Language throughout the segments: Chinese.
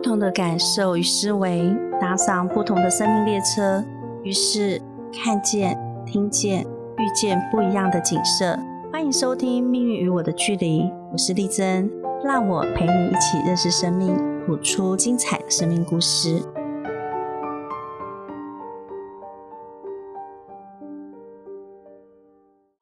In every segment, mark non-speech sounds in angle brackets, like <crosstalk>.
不同的感受与思维，搭上不同的生命列车，于是看见、听见、遇见不一样的景色。欢迎收听《命运与我的距离》，我是丽珍，让我陪你一起认识生命，谱出精彩的生命故事。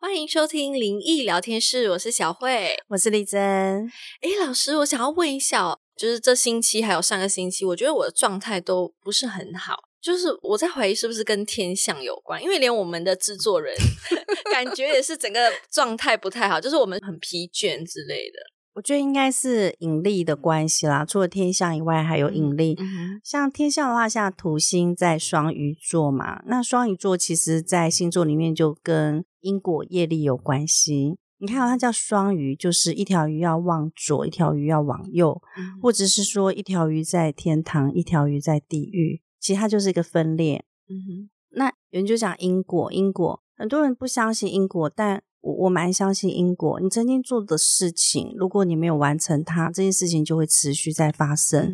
欢迎收听灵异聊天室，我是小慧，我是丽珍。哎，老师，我想要问一下，就是这星期还有上个星期，我觉得我的状态都不是很好，就是我在怀疑是不是跟天象有关，因为连我们的制作人 <laughs> 感觉也是整个状态不太好，就是我们很疲倦之类的。我觉得应该是引力的关系啦，除了天象以外，还有引力。像天象的话，像土星在双鱼座嘛，那双鱼座其实在星座里面就跟因果业力有关系。你看，它叫双鱼，就是一条鱼要往左，一条鱼要往右，或者是说一条鱼在天堂，一条鱼在地狱，其实它就是一个分裂。嗯哼，那有人就讲因果，因果很多人不相信因果，但我我蛮相信因果。你曾经做的事情，如果你没有完成它，这件事情就会持续在发生。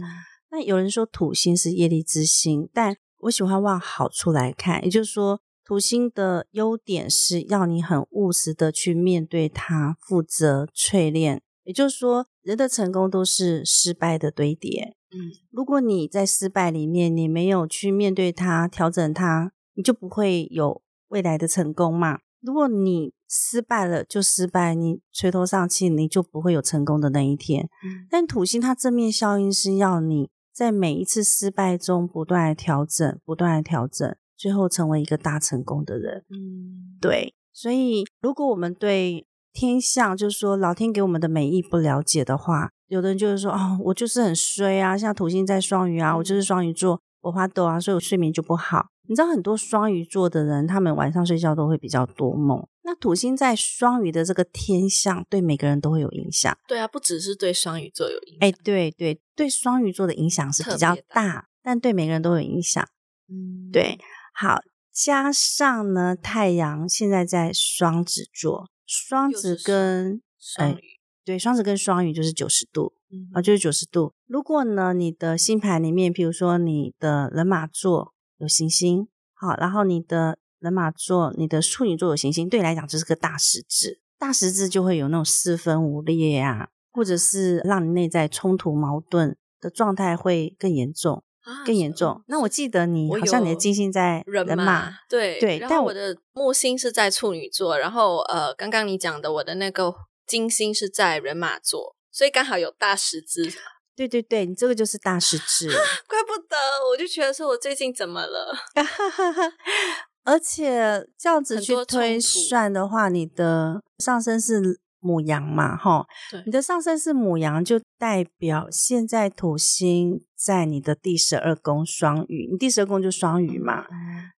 那有人说土星是业力之星，但我喜欢往好处来看，也就是说。土星的优点是要你很务实的去面对它，负责淬炼。也就是说，人的成功都是失败的堆叠。嗯，如果你在失败里面，你没有去面对它、调整它，你就不会有未来的成功嘛。如果你失败了就失败，你垂头丧气，你就不会有成功的那一天。嗯，但土星它正面效应是要你在每一次失败中不断的调整，不断的调整。最后成为一个大成功的人，嗯，对。所以，如果我们对天象，就是说老天给我们的美意不了解的话，有的人就是说，哦，我就是很衰啊，像土星在双鱼啊，我就是双鱼座，我发抖啊，所以我睡眠就不好。你知道，很多双鱼座的人，他们晚上睡觉都会比较多梦。那土星在双鱼的这个天象，对每个人都会有影响。对啊，不只是对双鱼座有影响。哎，对对，对双鱼座的影响是比较大，但对每个人都有影响。嗯，对。好，加上呢，太阳现在在双子座，双子跟双鱼，对，双子跟双鱼就是九十度，啊，就是九十度。如果呢，你的星盘里面，比如说你的人马座有行星，好，然后你的人马座、你的处女座有行星，对你来讲就是个大十字，大十字就会有那种四分五裂啊，或者是让你内在冲突矛盾的状态会更严重。更严重。那我记得你好像你的金星在人马，对对，但我的木星是在处女座。然后呃，刚刚你讲的我的那个金星是在人马座，所以刚好有大十字。<laughs> 对对对，你这个就是大十字。怪不得，我就觉得说我最近怎么了？<laughs> 而且这样子去推算的话，你的上升是。母羊嘛，哈，你的上升是母羊，就代表现在土星在你的第十二宫双鱼，你第十二宫就双鱼嘛，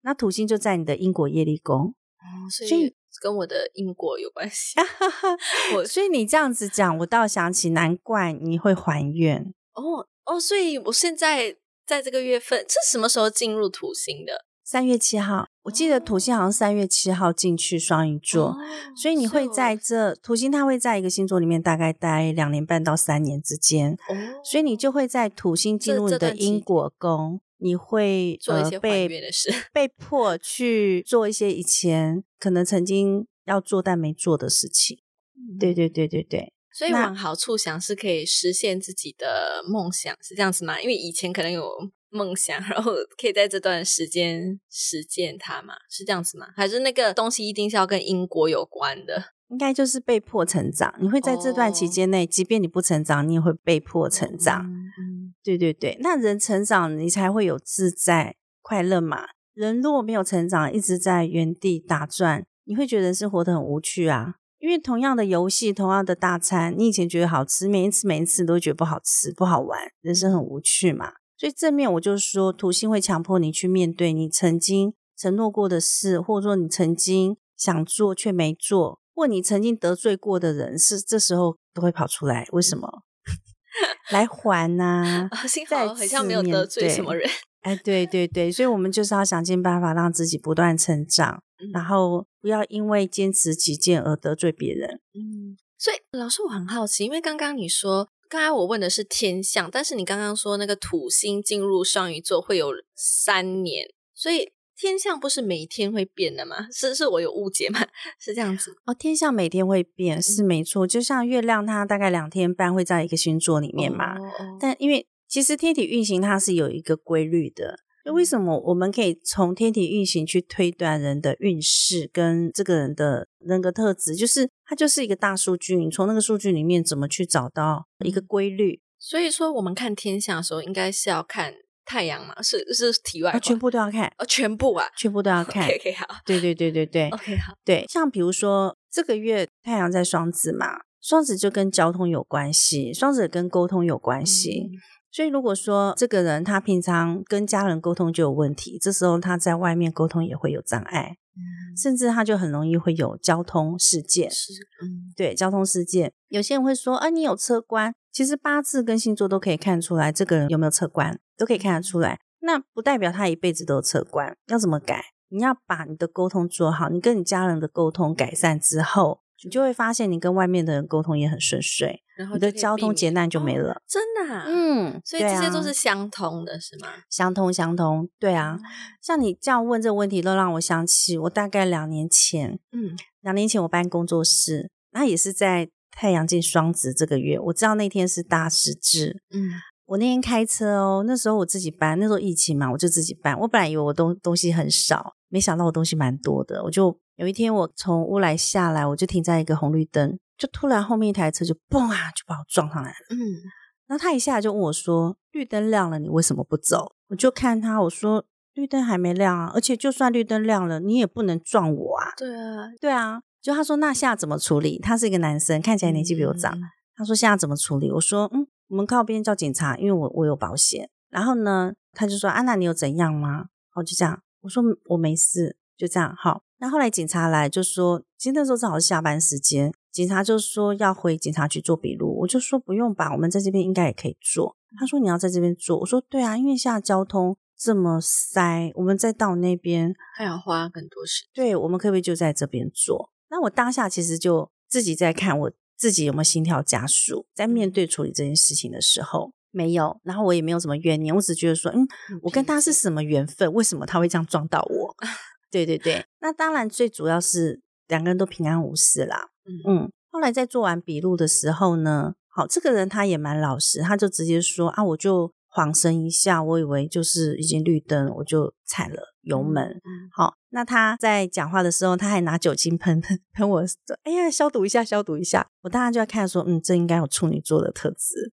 那土星就在你的因果业力宫，所以跟我的因果有关系。<laughs> 我所以你这样子讲，我倒想起，难怪你会还愿哦哦，所以我现在在这个月份，这什么时候进入土星的？三月七号，我记得土星好像三月七号进去双鱼座，所以你会在这土星，它会在一个星座里面大概待两年半到三年之间，所以你就会在土星进入你的因果宫，你会做一些被的事，<laughs> 被迫去做一些以前可能曾经要做但没做的事情。对对对对对，所以往好处想是可以实现自己的梦想，是这样子吗？因为以前可能有。梦想，<laughs> 然后可以在这段时间实践它嘛？是这样子吗？还是那个东西一定是要跟因果有关的？应该就是被迫成长。你会在这段期间内，即便你不成长，你也会被迫成长。嗯，对对对。那人成长，你才会有自在快乐嘛。人如果没有成长，一直在原地打转，你会觉得生活得很无趣啊。因为同样的游戏，同样的大餐，你以前觉得好吃，每一次每一次都觉得不好吃、不好玩，人生很无趣嘛。所以正面，我就说，土星会强迫你去面对你曾经承诺过的事，或者说你曾经想做却没做，或你曾经得罪过的人，是这时候都会跑出来。为什么？<laughs> 来还呐？幸好好像没有得罪什么人。哎，对对对，所以我们就是要想尽办法让自己不断成长，<laughs> 然后不要因为坚持己见而得罪别人。嗯。所以，老师，我很好奇，因为刚刚你说刚才我问的是天象，但是你刚刚说那个土星进入双鱼座会有三年，所以天象不是每天会变的吗？是是我有误解吗？是这样子哦，天象每天会变是没错，就像月亮它大概两天半会在一个星座里面嘛，但因为其实天体运行它是有一个规律的。那为什么我们可以从天体运行去推断人的运势跟这个人的人格特质？就是它就是一个大数据，你从那个数据里面怎么去找到一个规律？所以说，我们看天象的时候，应该是要看太阳嘛？是是体外，全部都要看，哦，全部啊，全部都要看。OK，好，对对对对对，OK，好，对。像比如说这个月太阳在双子嘛，双子就跟交通有关系，双子跟沟通有关系。所以，如果说这个人他平常跟家人沟通就有问题，这时候他在外面沟通也会有障碍，甚至他就很容易会有交通事件。是，嗯，对，交通事件，有些人会说，啊，你有车关，其实八字跟星座都可以看出来，这个人有没有车关，都可以看得出来。那不代表他一辈子都有车关，要怎么改？你要把你的沟通做好，你跟你家人的沟通改善之后。你就会发现，你跟外面的人沟通也很顺遂，然后你的交通劫难就没了。真的，嗯，所以这些都是相通的，是吗？相通，相通，对啊。像你这样问这个问题，都让我想起我大概两年前，嗯，两年前我办工作室，那也是在太阳进双子这个月，我知道那天是大十字，嗯，我那天开车哦，那时候我自己搬，那时候疫情嘛，我就自己搬。我本来以为我东东西很少，没想到我东西蛮多的，我就。有一天，我从乌来下来，我就停在一个红绿灯，就突然后面一台车就嘣啊，就把我撞上来了。嗯，然后他一下来就问我说：“绿灯亮了，你为什么不走？”我就看他，我说：“绿灯还没亮啊，而且就算绿灯亮了，你也不能撞我啊。”对啊，对啊。就他说：“那现在怎么处理？”他是一个男生，看起来年纪比我长。他说：“现在怎么处理？”我说：“嗯，我们靠边叫警察，因为我我有保险。”然后呢，他就说：“安娜，你有怎样吗？”我就这样，我说：“我没事。”就这样，好。那后来警察来就说，今天那时候正好是下班时间，警察就说要回警察局做笔录，我就说不用吧，我们在这边应该也可以做。他说你要在这边做，我说对啊，因为现在交通这么塞，我们再到那边还要花更多时间。对，我们可不可以就在这边做？那我当下其实就自己在看我自己有没有心跳加速，在面对处理这件事情的时候没有，然后我也没有什么怨念，我只觉得说，嗯，我跟他是什么缘分？为什么他会这样撞到我？<laughs> 对对对，那当然最主要是两个人都平安无事啦。嗯，后来在做完笔录的时候呢，好，这个人他也蛮老实，他就直接说啊，我就晃神一下，我以为就是已经绿灯，我就踩了油门。好，那他在讲话的时候，他还拿酒精喷喷喷我，哎呀，消毒一下，消毒一下。我当然就要看说，嗯，这应该有处女座的特质。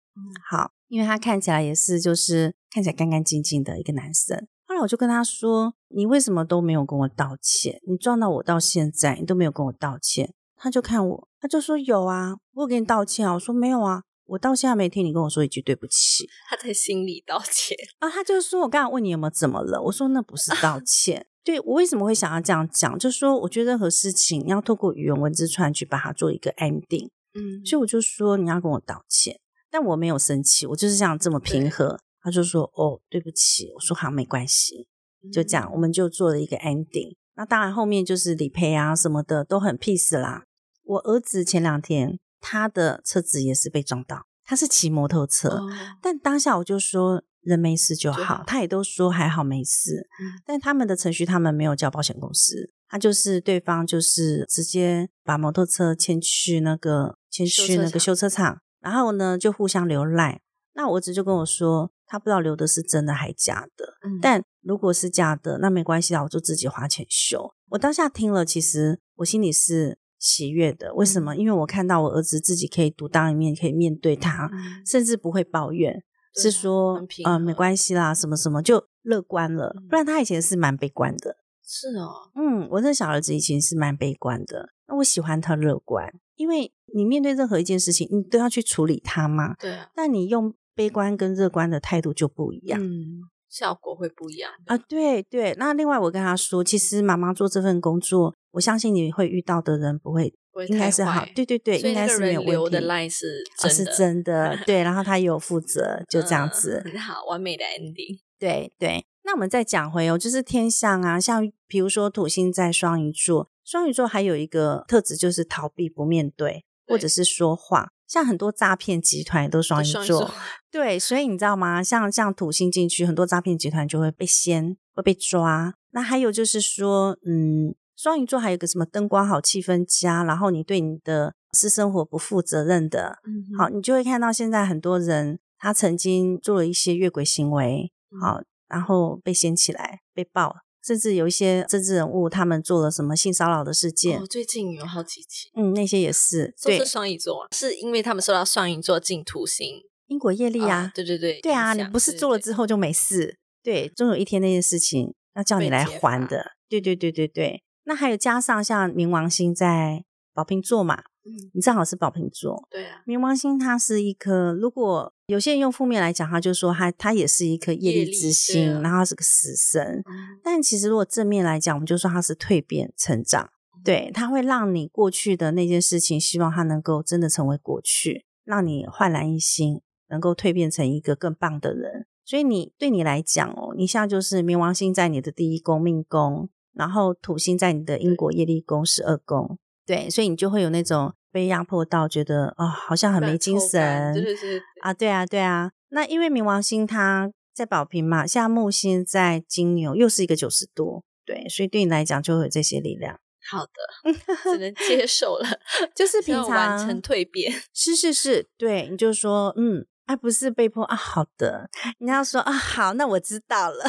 好，因为他看起来也是就是看起来干干净净的一个男生。后来我就跟他说：“你为什么都没有跟我道歉？你撞到我到现在，你都没有跟我道歉。”他就看我，他就说：“有啊，我给你道歉啊。”我说：“没有啊，我到现在没听你跟我说一句对不起。<laughs> ”他在心里道歉啊，他就说：“我刚刚问你有没有怎么了？”我说：“那不是道 <laughs> 歉。”对我为什么会想要这样讲？就是说，我觉得任何事情你要透过语言文字串去把它做一个 ending。嗯，所以我就说你要跟我道歉，但我没有生气，我就是这样这么平和。他就说：“哦，对不起。”我说：“好，没关系。”就这样，我们就做了一个 ending。那当然，后面就是理赔啊什么的都很 peace 啦。我儿子前两天他的车子也是被撞到，他是骑摩托车，但当下我就说人没事就好，他也都说还好没事。但他们的程序，他们没有叫保险公司，他就是对方就是直接把摩托车牵去那个牵去那个修车厂，然后呢就互相留赖。那我儿子就跟我说。他不知道留的是真的还假的，但如果是假的，那没关系啊，我就自己花钱修。我当下听了，其实我心里是喜悦的。为什么？因为我看到我儿子自己可以独当一面，可以面对他，甚至不会抱怨，是说呃没关系啦，什么什么就乐观了。不然他以前是蛮悲观的。是哦，嗯，我这小儿子以前是蛮悲观的。那我喜欢他乐观，因为你面对任何一件事情，你都要去处理它嘛。对。但你用。悲观跟乐观的态度就不一样，嗯，效果会不一样啊。对对，那另外我跟他说，其实妈妈做这份工作，我相信你会遇到的人不会，应该是好，对对对，应该是没有问题。的是是真的，对，然后他有负责，就这样子，很好，完美的 ending。对对，那我们再讲回哦，就是天象啊，像比如说土星在双鱼座，双鱼座还有一个特质就是逃避不面对，或者是说话。像很多诈骗集团都双鱼座，<laughs> 对，所以你知道吗？像像土星进去，很多诈骗集团就会被掀，会被抓。那还有就是说，嗯，双鱼座还有个什么灯光好，气氛佳，然后你对你的私生活不负责任的，好，你就会看到现在很多人他曾经做了一些越轨行为，好，然后被掀起来，被爆。甚至有一些政治人物，他们做了什么性骚扰的事件？哦，最近有好几起。嗯，那些也是，都是双鱼座，是因为他们受到双鱼座进土星，因果业力啊。对对对，对啊，你不是做了之后就没事，对，终有一天那件事情要叫你来还的。对对对对对，那还有加上像冥王星在宝瓶座嘛。你正好是宝瓶座，对啊，冥王星它是一颗，如果有些人用负面来讲，他就说它它也是一颗业力之星，然后它是个死神。但其实如果正面来讲，我们就说它是蜕变成长，对，它会让你过去的那件事情，希望它能够真的成为过去，让你焕然一新，能够蜕变成一个更棒的人。所以你对你来讲哦，你现在就是冥王星在你的第一宫命宫，然后土星在你的因果业力宫十二宫。对，所以你就会有那种被压迫到，觉得哦，好像很没精神，对对对啊，对啊，对啊。那因为冥王星它在宝瓶嘛，现在木星在金牛，又是一个九十度，对，所以对你来讲就会有这些力量。好的，只能接受了，<laughs> 就是 <laughs> 平常完成蜕变，<laughs> 是是是，对，你就说嗯，而不是被迫啊。好的，你要说啊，好，那我知道了，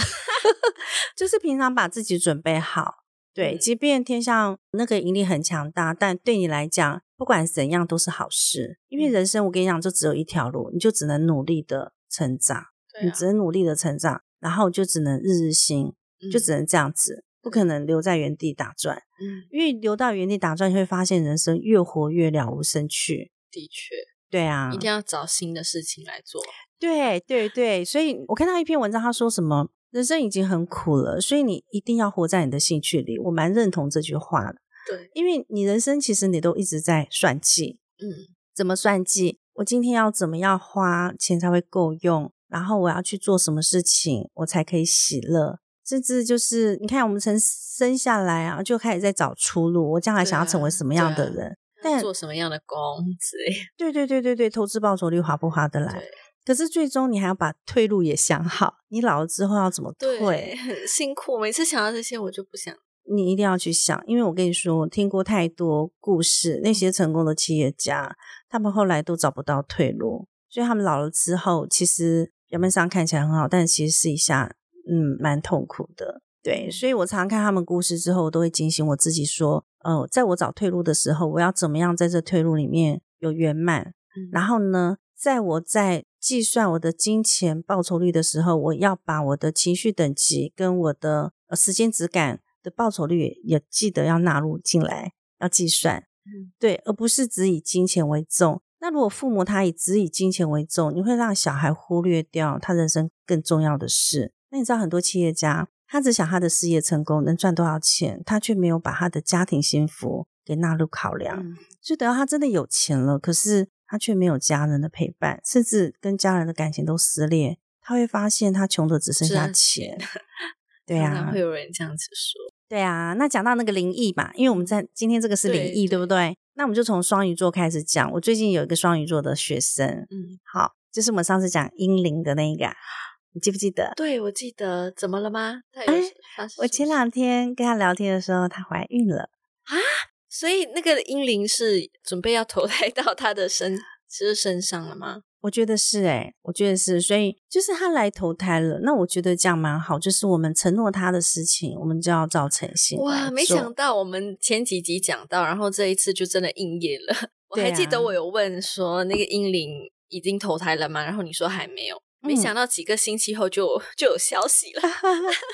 就是平常把自己准备好。对，即便天上那个引力很强大，但对你来讲，不管怎样都是好事。因为人生，我跟你讲，就只有一条路，你就只能努力的成长，你只能努力的成长，然后就只能日日新，就只能这样子，不可能留在原地打转。嗯，因为留到原地打转，你会发现人生越活越了无生趣。的确，对啊，一定要找新的事情来做。对对对，所以我看到一篇文章，他说什么？人生已经很苦了，所以你一定要活在你的兴趣里。我蛮认同这句话的。对，因为你人生其实你都一直在算计，嗯，怎么算计？我今天要怎么样花钱才会够用？然后我要去做什么事情，我才可以喜乐？甚至就是你看，我们从生下来啊，就开始在找出路。我将来想要成为什么样的人？但做什么样的工之类？对对对对对，投资报酬率划不划得来？可是最终你还要把退路也想好，你老了之后要怎么退？很辛苦。每次想到这些，我就不想。你一定要去想，因为我跟你说，我听过太多故事，那些成功的企业家，他们后来都找不到退路，所以他们老了之后，其实表面上看起来很好，但其实试一下，嗯，蛮痛苦的。对，所以我常常看他们故事之后，我都会警醒我自己说，呃，在我找退路的时候，我要怎么样在这退路里面有圆满？然后呢，在我在计算我的金钱报酬率的时候，我要把我的情绪等级跟我的时间质感的报酬率也记得要纳入进来，要计算，对，而不是只以金钱为重。那如果父母他以只以金钱为重，你会让小孩忽略掉他人生更重要的事。那你知道很多企业家，他只想他的事业成功能赚多少钱，他却没有把他的家庭幸福给纳入考量。所以等到他真的有钱了，可是。他却没有家人的陪伴，甚至跟家人的感情都撕裂。他会发现他穷的只剩下钱。<laughs> 对啊，会有人这样子说。对啊，那讲到那个灵异吧，因为我们在今天这个是灵异，对不对？那我们就从双鱼座开始讲。我最近有一个双鱼座的学生，嗯，好，就是我们上次讲阴灵的那个，你记不记得？对，我记得。怎么了吗？哎，我前两天跟他聊天的时候，她怀孕了啊。所以那个英灵是准备要投胎 <laughs> 到他的身，是身上了吗？我觉得是诶，我觉得是，所以就是他来投胎了。那我觉得这样蛮好，就是我们承诺他的事情，我们就要照诚信。哇，没想到我们前几集讲到，然后这一次就真的应验了。<laughs> 我还记得我有问说，那个英灵已经投胎了吗？然后你说还没有。没想到几个星期后就就有消息了。<laughs>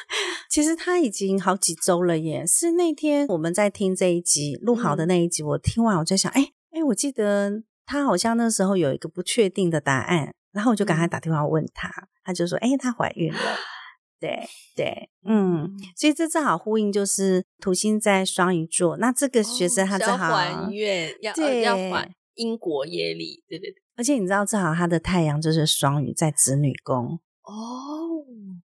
<laughs> 其实他已经好几周了耶。是那天我们在听这一集录好的那一集，我听完我就想，哎哎，我记得他好像那时候有一个不确定的答案，然后我就赶快打电话问他，他就说，哎，她怀孕了。<laughs> 对对，嗯，所以这正好呼应，就是土星在双鱼座，那这个学生他正好还愿要要还英国耶利，对对对。而且你知道，正好他的太阳就是双鱼在子女宫哦，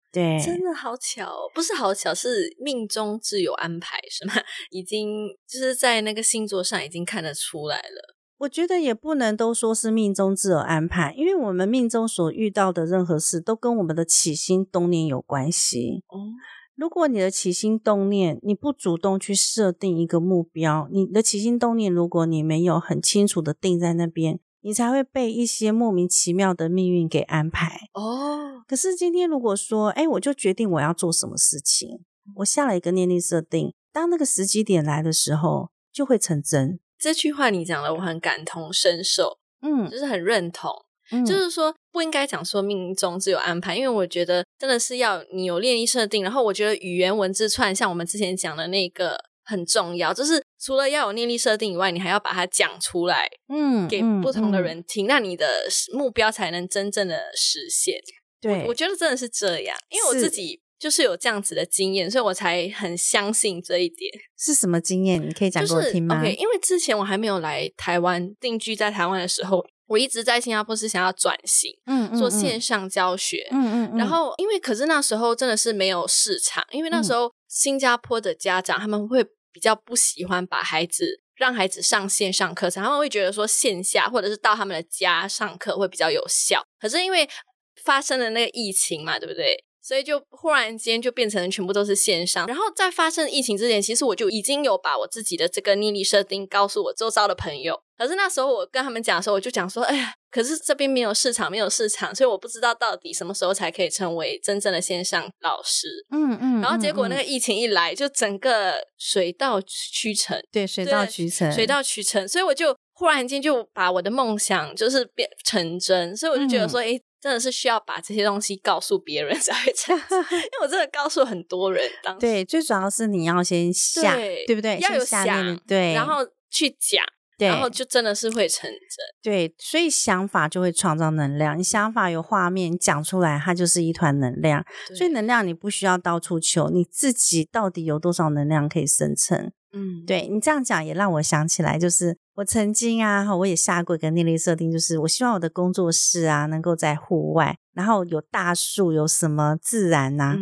对，真的好巧，不是好巧，是命中自有安排，是吗？<laughs> 已经就是在那个星座上已经看得出来了。我觉得也不能都说是命中自有安排，因为我们命中所遇到的任何事，都跟我们的起心动念有关系。哦，如果你的起心动念，你不主动去设定一个目标，你的起心动念，如果你没有很清楚的定在那边，你才会被一些莫名其妙的命运给安排。哦，可是今天如果说，哎，我就决定我要做什么事情，我下了一个念力设定，当那个时机点来的时候，就会成真。这句话你讲的，我很感同身受，嗯，就是很认同，就是说不应该讲说命中自有安排，因为我觉得真的是要你有练力设定，然后我觉得语言文字串，像我们之前讲的那个很重要，就是除了要有念力设定以外，你还要把它讲出来，嗯，给不同的人听，那你的目标才能真正的实现。对，我觉得真的是这样，因为我自己。就是有这样子的经验，所以我才很相信这一点。是什么经验？你可以讲给我听吗？OK，因为之前我还没有来台湾定居在台湾的时候，我一直在新加坡是想要转型，嗯做线上教学，嗯嗯。然后因为可是那时候真的是没有市场，因为那时候新加坡的家长他们会比较不喜欢把孩子让孩子上线上课程，他们会觉得说线下或者是到他们的家上课会比较有效。可是因为发生了那个疫情嘛，对不对？所以就忽然间就变成全部都是线上，然后在发生疫情之前，其实我就已经有把我自己的这个逆力设定告诉我周遭的朋友。可是那时候我跟他们讲的时候，我就讲说，哎呀，可是这边没有市场，没有市场，所以我不知道到底什么时候才可以成为真正的线上老师。嗯嗯。然后结果那个疫情一来，就整个水到渠成。对，水到渠成，水到渠成。所以我就忽然间就把我的梦想就是变成真，所以我就觉得说，哎。真的是需要把这些东西告诉别人才会成，<laughs> 因为我真的告诉很多人。当对，最主要是你要先想，对不对？要有想，对，然后去讲，然后就真的是会成真。对，所以想法就会创造能量。你想法有画面，你讲出来，它就是一团能量。所以能量你不需要到处求，你自己到底有多少能量可以生成？嗯，对你这样讲也让我想起来，就是我曾经啊，我也下过一个念力设定，就是我希望我的工作室啊能够在户外，然后有大树，有什么自然呐。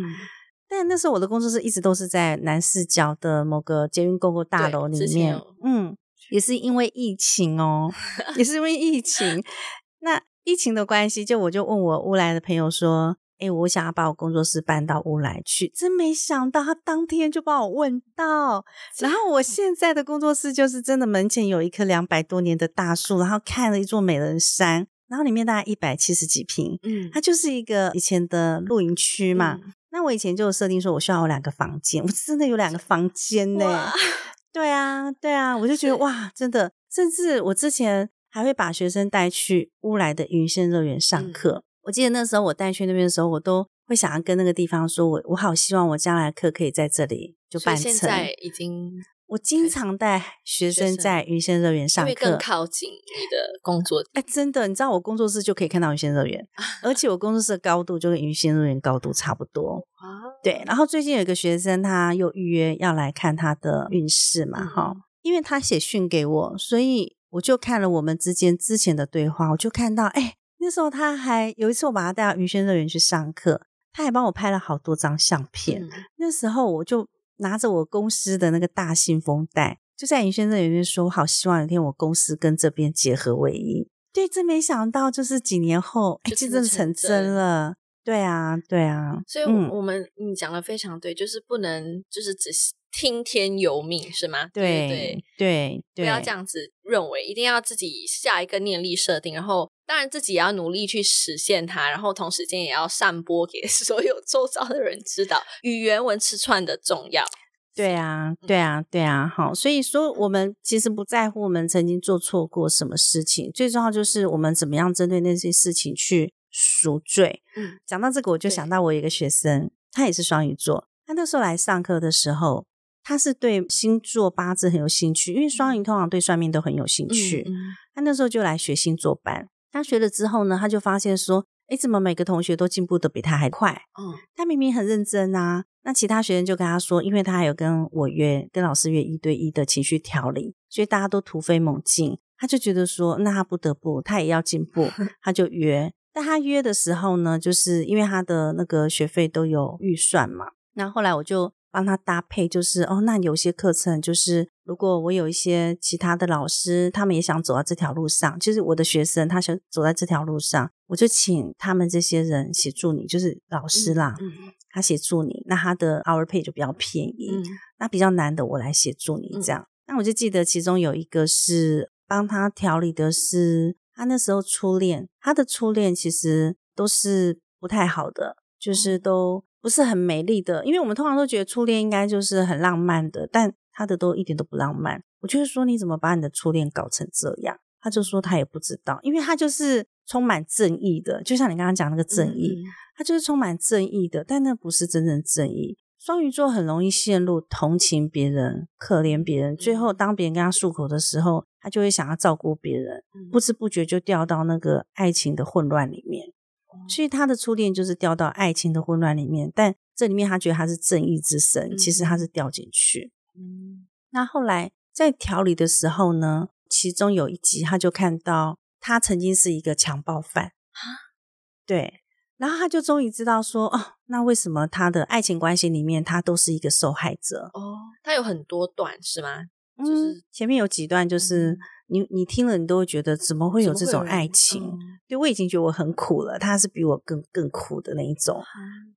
但那时候我的工作室一直都是在南市角的某个捷运公共大楼里面。嗯，也是因为疫情哦，<laughs> 也是因为疫情。那疫情的关系，就我就问我乌来的朋友说。哎，我想要把我工作室搬到乌来去，真没想到他当天就把我问到。然后我现在的工作室就是真的门前有一棵两百多年的大树，然后看了一座美人山，然后里面大概一百七十几平，嗯，它就是一个以前的露营区嘛。那我以前就设定说我需要有两个房间，我真的有两个房间呢。对啊，对啊，我就觉得哇，真的，甚至我之前还会把学生带去乌来的云仙乐园上课。我记得那时候我带去那边的时候，我都会想要跟那个地方说，我我好希望我将来课可以在这里就办成。现在已经，我经常带学生在云仙乐园上课，更靠近你的工作。哎，真的，你知道我工作室就可以看到云仙乐园，<laughs> 而且我工作室的高度就跟云仙乐园高度差不多。对，然后最近有一个学生，他又预约要来看他的运势嘛，哈，因为他写讯给我，所以我就看了我们之间之前的对话，我就看到，哎。那时候他还有一次，我把他带到云仙乐园去上课，他还帮我拍了好多张相片。那时候我就拿着我公司的那个大信封袋，就在云轩乐园说：“我好希望有一天我公司跟这边结合为一。”对，真没想到，就是几年后，哎，真的成真了。对啊，对啊。所以，我我们你讲的非常对，就是不能就是只听天由命，是吗？对对对，不要这样子认为，一定要自己下一个念力设定，然后。当然，自己也要努力去实现它，然后同时间也要散播给 <laughs> 所有周遭的人知道语言文吃串的重要。对啊，对啊，对啊，好。所以说，我们其实不在乎我们曾经做错过什么事情，最重要就是我们怎么样针对那些事情去赎罪。嗯，讲到这个，我就想到我一个学生，他也是双鱼座，他那时候来上课的时候，他是对星座八字很有兴趣，因为双鱼通常对算命都很有兴趣。他那时候就来学星座班。他学了之后呢，他就发现说：“哎，怎么每个同学都进步的比他还快？嗯，他明明很认真啊。那其他学生就跟他说，因为他还有跟我约，跟老师约一对一的情绪调理，所以大家都突飞猛进。他就觉得说，那他不得不，他也要进步，<laughs> 他就约。但他约的时候呢，就是因为他的那个学费都有预算嘛。那后来我就帮他搭配，就是哦，那有些课程就是如果我有一些其他的老师，他们也想走到这条路上，就是我的学生，他想走在这条路上，我就请他们这些人协助你，就是老师啦，他协助你，那他的 hour pay 就比较便宜。那比较难的，我来协助你这样。那我就记得其中有一个是帮他调理的是他那时候初恋，他的初恋其实都是不太好的，就是都不是很美丽的，因为我们通常都觉得初恋应该就是很浪漫的，但他的都一点都不浪漫。我就是说你怎么把你的初恋搞成这样？他就说他也不知道，因为他就是充满正义的，就像你刚刚讲那个正义。他就是充满正义的，但那不是真正正义。双鱼座很容易陷入同情别人、可怜别人，最后当别人跟他诉口的时候，他就会想要照顾别人，不知不觉就掉到那个爱情的混乱里面。所以他的初恋就是掉到爱情的混乱里面，但这里面他觉得他是正义之神，其实他是掉进去。嗯，那后来在调理的时候呢，其中有一集他就看到他曾经是一个强暴犯对。然后他就终于知道说，哦，那为什么他的爱情关系里面他都是一个受害者？哦，他有很多段是吗？就是前面有几段，就是你你听了你都会觉得怎么会有这种爱情？对我已经觉得我很苦了，他是比我更更苦的那一种。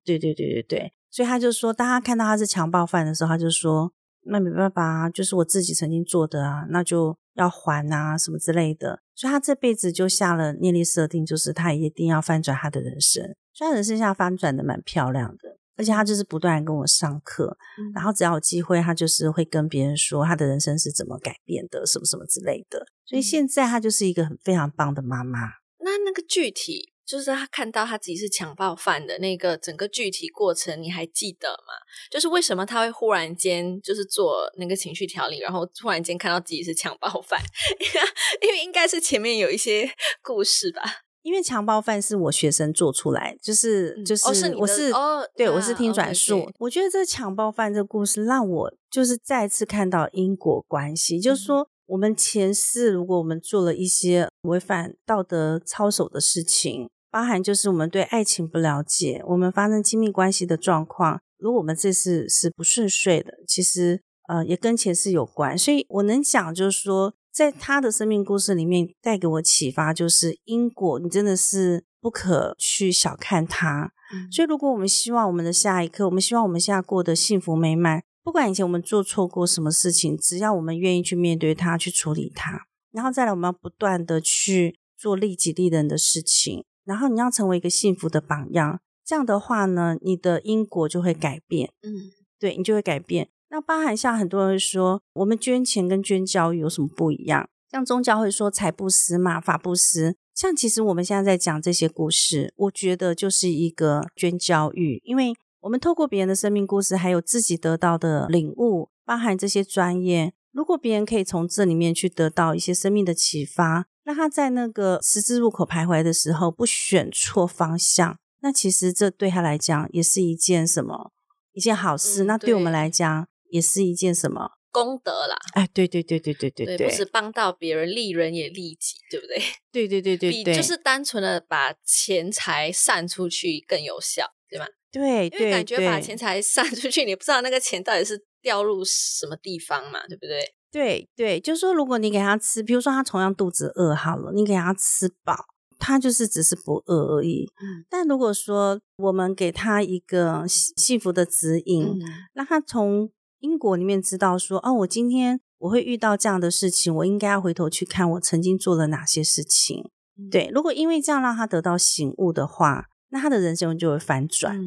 对对对对对，所以他就说，当他看到他是强暴犯的时候，他就说，那没办法啊，就是我自己曾经做的啊，那就。要还啊，什么之类的，所以他这辈子就下了念力设定，就是他一定要翻转他的人生。所以他人生下翻转的蛮漂亮的，而且他就是不断跟我上课，然后只要有机会，他就是会跟别人说他的人生是怎么改变的，什么什么之类的。所以现在他就是一个很非常棒的妈妈。那那个具体。就是他看到他自己是强暴犯的那个整个具体过程，你还记得吗？就是为什么他会忽然间就是做那个情绪调理，然后突然间看到自己是强暴犯？<laughs> 因为应该是前面有一些故事吧。因为强暴犯是我学生做出来，就是就是我是哦，对我是听转述。我觉得这强暴犯这个故事让我就是再次看到因果关系，就是说。我们前世，如果我们做了一些违反道德操守的事情，包含就是我们对爱情不了解，我们发生亲密关系的状况，如果我们这次是不顺遂的，其实呃也跟前世有关。所以我能讲，就是说，在他的生命故事里面带给我启发，就是因果，你真的是不可去小看它。所以，如果我们希望我们的下一刻，我们希望我们现在过得幸福美满。不管以前我们做错过什么事情，只要我们愿意去面对它，去处理它，然后再来，我们要不断的去做利己利人的事情，然后你要成为一个幸福的榜样。这样的话呢，你的因果就会改变。嗯，对你就会改变。那包含像很多人说，我们捐钱跟捐教育有什么不一样？像宗教会说财布施嘛，法布施。像其实我们现在在讲这些故事，我觉得就是一个捐教育，因为。我们透过别人的生命故事，还有自己得到的领悟，包含这些专业。如果别人可以从这里面去得到一些生命的启发，那他在那个十字路口徘徊的时候不选错方向，那其实这对他来讲也是一件什么一件好事。那对我们来讲也是一件什么功德啦？哎，对对对对对对对，不是帮到别人，利人也利己，对不对？对对对对，比就是单纯的把钱财散出去更有效，对吗？对，因为感觉把钱财散出去，你不知道那个钱到底是掉入什么地方嘛，对不对？对对，就是说，如果你给他吃，比如说他同样肚子饿好了，你给他吃饱，他就是只是不饿而已。嗯，但如果说我们给他一个幸福的指引，让他从因果里面知道说，哦，我今天我会遇到这样的事情，我应该要回头去看我曾经做了哪些事情。对，如果因为这样让他得到醒悟的话。那他的人生就会反转，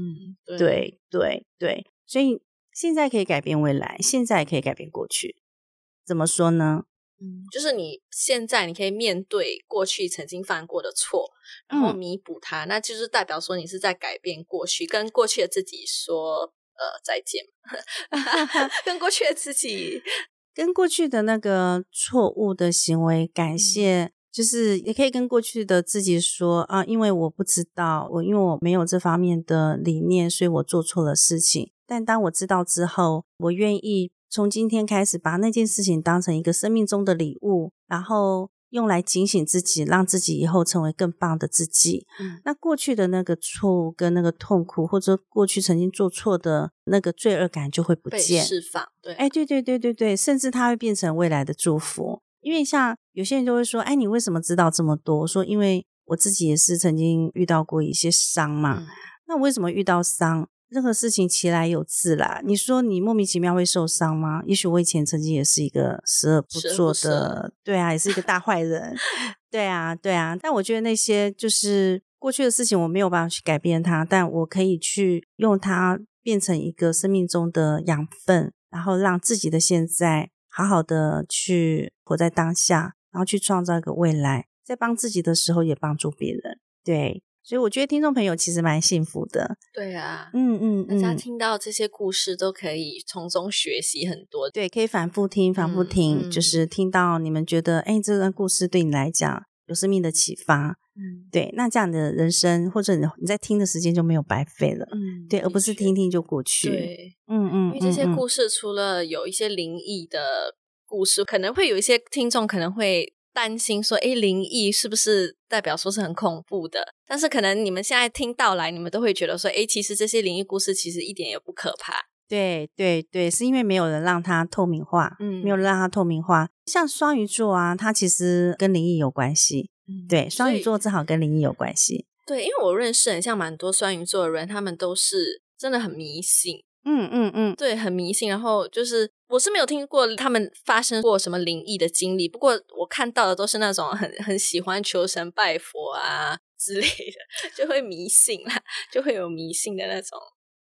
对对对，所以现在可以改变未来，现在可以改变过去。怎么说呢？嗯，就是你现在你可以面对过去曾经犯过的错，然后弥补它，那就是代表说你是在改变过去，跟过去的自己说呃再见，<laughs> 跟过去的自己，跟过去的那个错误的行为感谢。就是也可以跟过去的自己说啊，因为我不知道，我因为我没有这方面的理念，所以我做错了事情。但当我知道之后，我愿意从今天开始把那件事情当成一个生命中的礼物，然后用来警醒自己，让自己以后成为更棒的自己。嗯，那过去的那个错误跟那个痛苦，或者过去曾经做错的那个罪恶感就会不见，释放。对，哎，对对对对对，甚至它会变成未来的祝福。因为像有些人就会说，哎，你为什么知道这么多？说因为我自己也是曾经遇到过一些伤嘛。那为什么遇到伤？任何事情其来有自啦。你说你莫名其妙会受伤吗？也许我以前曾经也是一个十恶不作的，对啊，也是一个大坏人，<laughs> 对啊，对啊。但我觉得那些就是过去的事情，我没有办法去改变它，但我可以去用它变成一个生命中的养分，然后让自己的现在好好的去活在当下，然后去创造一个未来，在帮自己的时候也帮助别人，对。所以我觉得听众朋友其实蛮幸福的。对啊，嗯嗯嗯，大家听到这些故事都可以从中学习很多。对，可以反复听，反复听，就是听到你们觉得，哎，这段故事对你来讲有生命的启发。嗯，对，那这样的人生或者你你在听的时间就没有白费了。嗯，对，而不是听听就过去。对，嗯嗯，因为这些故事除了有一些灵异的故事，可能会有一些听众可能会。担心说，哎，灵异是不是代表说是很恐怖的？但是可能你们现在听到来，你们都会觉得说，哎，其实这些灵异故事其实一点也不可怕。对对对，是因为没有人让它透明化，嗯，没有人让它透明化。像双鱼座啊，它其实跟灵异有关系。对，双鱼座正好跟灵异有关系。对，因为我认识很像蛮多双鱼座的人，他们都是真的很迷信。嗯嗯嗯，对，很迷信。然后就是我是没有听过他们发生过什么灵异的经历，不过我看到的都是那种很很喜欢求神拜佛啊之类的，<laughs> 就会迷信啦，就会有迷信的那种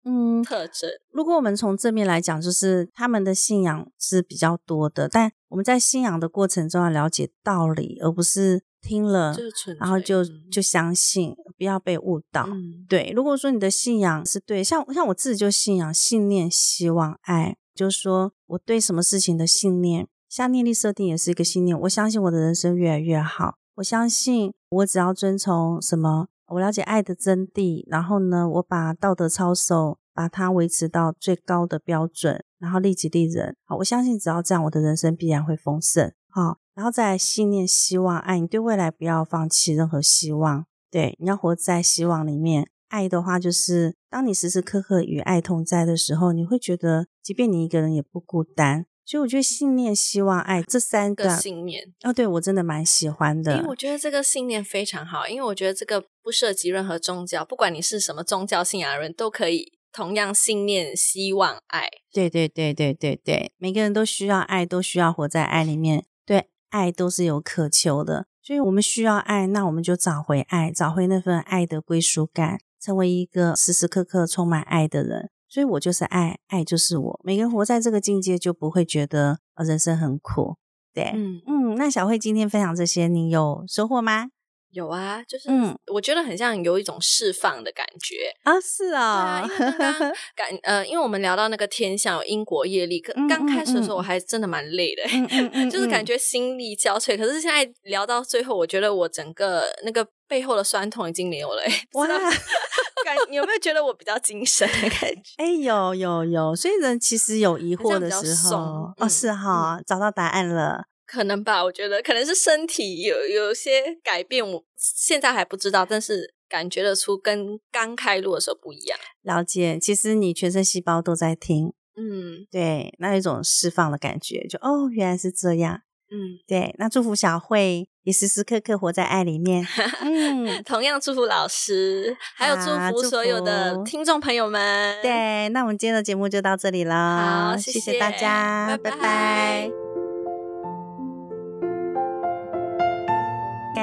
嗯特征。如果我们从正面来讲，就是他们的信仰是比较多的，但我们在信仰的过程中要了解道理，而不是。听了，然后就就相信，不要被误导。对，如果说你的信仰是对，像像我自己就信仰信念、希望、爱，就是说我对什么事情的信念，像念力设定也是一个信念。我相信我的人生越来越好，我相信我只要遵从什么，我了解爱的真谛，然后呢，我把道德操守把它维持到最高的标准，然后利己利人。好，我相信只要这样，我的人生必然会丰盛。好。然后再信念、希望、爱，你对未来不要放弃任何希望。对，你要活在希望里面。爱的话，就是当你时时刻刻与爱同在的时候，你会觉得，即便你一个人也不孤单。所以我觉得信念、希望、爱这三个信念，哦，对我真的蛮喜欢的。因为我觉得这个信念非常好，因为我觉得这个不涉及任何宗教，不管你是什么宗教信仰的人，都可以同样信念、希望、爱。对对对对对对，每个人都需要爱，都需要活在爱里面。对。爱都是有渴求的，所以我们需要爱，那我们就找回爱，找回那份爱的归属感，成为一个时时刻刻充满爱的人。所以我就是爱，爱就是我。每个人活在这个境界，就不会觉得人生很苦。对，嗯嗯。那小慧今天分享这些，你有收获吗？有啊，就是我觉得很像有一种释放的感觉啊，是啊刚刚，感呃，因为我们聊到那个天象有因果业力，刚开始的时候我还真的蛮累的，<laughs> 就是感觉心力交瘁。可是现在聊到最后，我觉得我整个那个背后的酸痛已经没有了。<laughs> 哇，感你有没有觉得我比较精神的感觉？<laughs> 哎，有有有，所以人其实有疑惑的时候，哦，是哈，找到答案了。可能吧，我觉得可能是身体有有些改变，我现在还不知道，但是感觉得出跟刚开录的时候不一样。了解，其实你全身细胞都在听，嗯，对，那一种释放的感觉，就哦，原来是这样，嗯，对。那祝福小慧也时时刻刻活在爱里面，<laughs> 嗯，同样祝福老师，还有祝福所有的听众朋友们。对，那我们今天的节目就到这里了，好，谢谢大家，拜拜。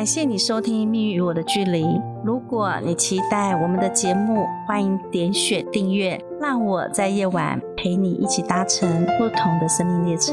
感谢你收听《命运与我的距离》。如果你期待我们的节目，欢迎点选订阅，让我在夜晚陪你一起搭乘不同的生命列车。